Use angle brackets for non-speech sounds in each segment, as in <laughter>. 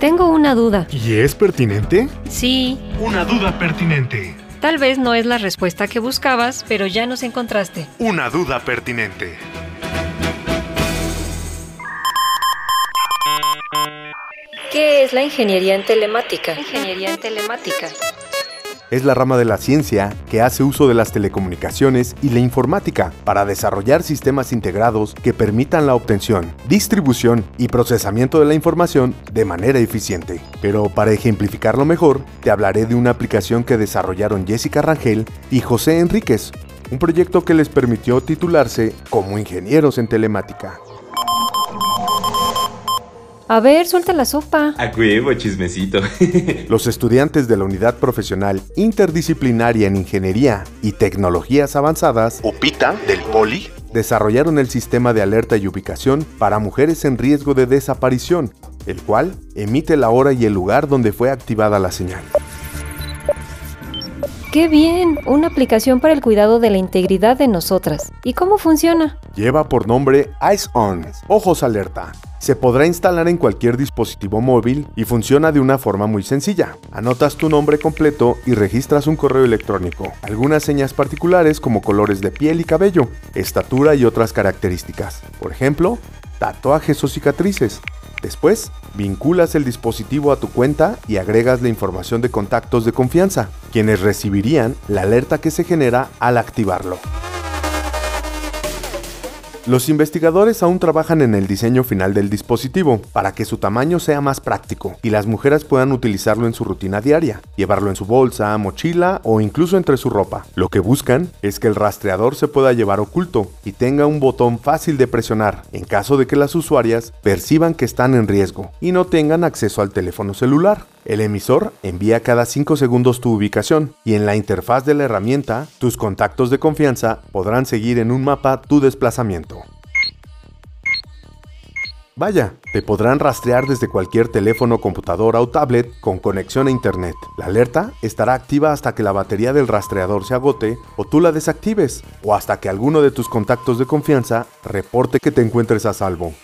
Tengo una duda. ¿Y es pertinente? Sí. Una duda pertinente. Tal vez no es la respuesta que buscabas, pero ya nos encontraste. Una duda pertinente. ¿Qué es la ingeniería en telemática? Ingeniería en telemática. Es la rama de la ciencia que hace uso de las telecomunicaciones y la informática para desarrollar sistemas integrados que permitan la obtención, distribución y procesamiento de la información de manera eficiente. Pero para ejemplificarlo mejor, te hablaré de una aplicación que desarrollaron Jessica Rangel y José Enríquez, un proyecto que les permitió titularse como ingenieros en telemática. A ver, suelta la sopa. A huevo, chismecito. <laughs> Los estudiantes de la Unidad Profesional Interdisciplinaria en Ingeniería y Tecnologías Avanzadas, UPITA, del POLI, desarrollaron el sistema de alerta y ubicación para mujeres en riesgo de desaparición, el cual emite la hora y el lugar donde fue activada la señal. ¡Qué bien! Una aplicación para el cuidado de la integridad de nosotras. ¿Y cómo funciona? Lleva por nombre Eyes On, Ojos Alerta. Se podrá instalar en cualquier dispositivo móvil y funciona de una forma muy sencilla. Anotas tu nombre completo y registras un correo electrónico, algunas señas particulares como colores de piel y cabello, estatura y otras características. Por ejemplo, tatuajes o cicatrices. Después, vinculas el dispositivo a tu cuenta y agregas la información de contactos de confianza, quienes recibirían la alerta que se genera al activarlo. Los investigadores aún trabajan en el diseño final del dispositivo para que su tamaño sea más práctico y las mujeres puedan utilizarlo en su rutina diaria, llevarlo en su bolsa, mochila o incluso entre su ropa. Lo que buscan es que el rastreador se pueda llevar oculto y tenga un botón fácil de presionar en caso de que las usuarias perciban que están en riesgo y no tengan acceso al teléfono celular. El emisor envía cada 5 segundos tu ubicación y en la interfaz de la herramienta, tus contactos de confianza podrán seguir en un mapa tu desplazamiento. Vaya, te podrán rastrear desde cualquier teléfono, computadora o tablet con conexión a internet. La alerta estará activa hasta que la batería del rastreador se agote o tú la desactives, o hasta que alguno de tus contactos de confianza reporte que te encuentres a salvo.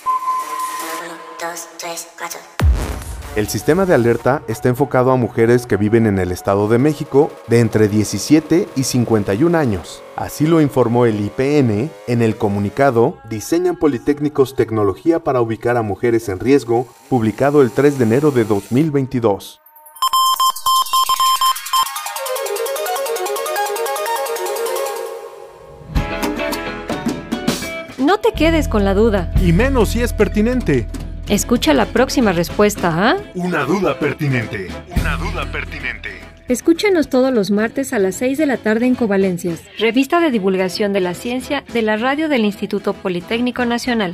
El sistema de alerta está enfocado a mujeres que viven en el Estado de México de entre 17 y 51 años. Así lo informó el IPN en el comunicado Diseñan Politécnicos tecnología para ubicar a mujeres en riesgo, publicado el 3 de enero de 2022. No te quedes con la duda. Y menos si es pertinente. Escucha la próxima respuesta, ¿ah? Una duda pertinente. Una duda pertinente. Escúchanos todos los martes a las 6 de la tarde en Covalencias, revista de divulgación de la ciencia de la radio del Instituto Politécnico Nacional.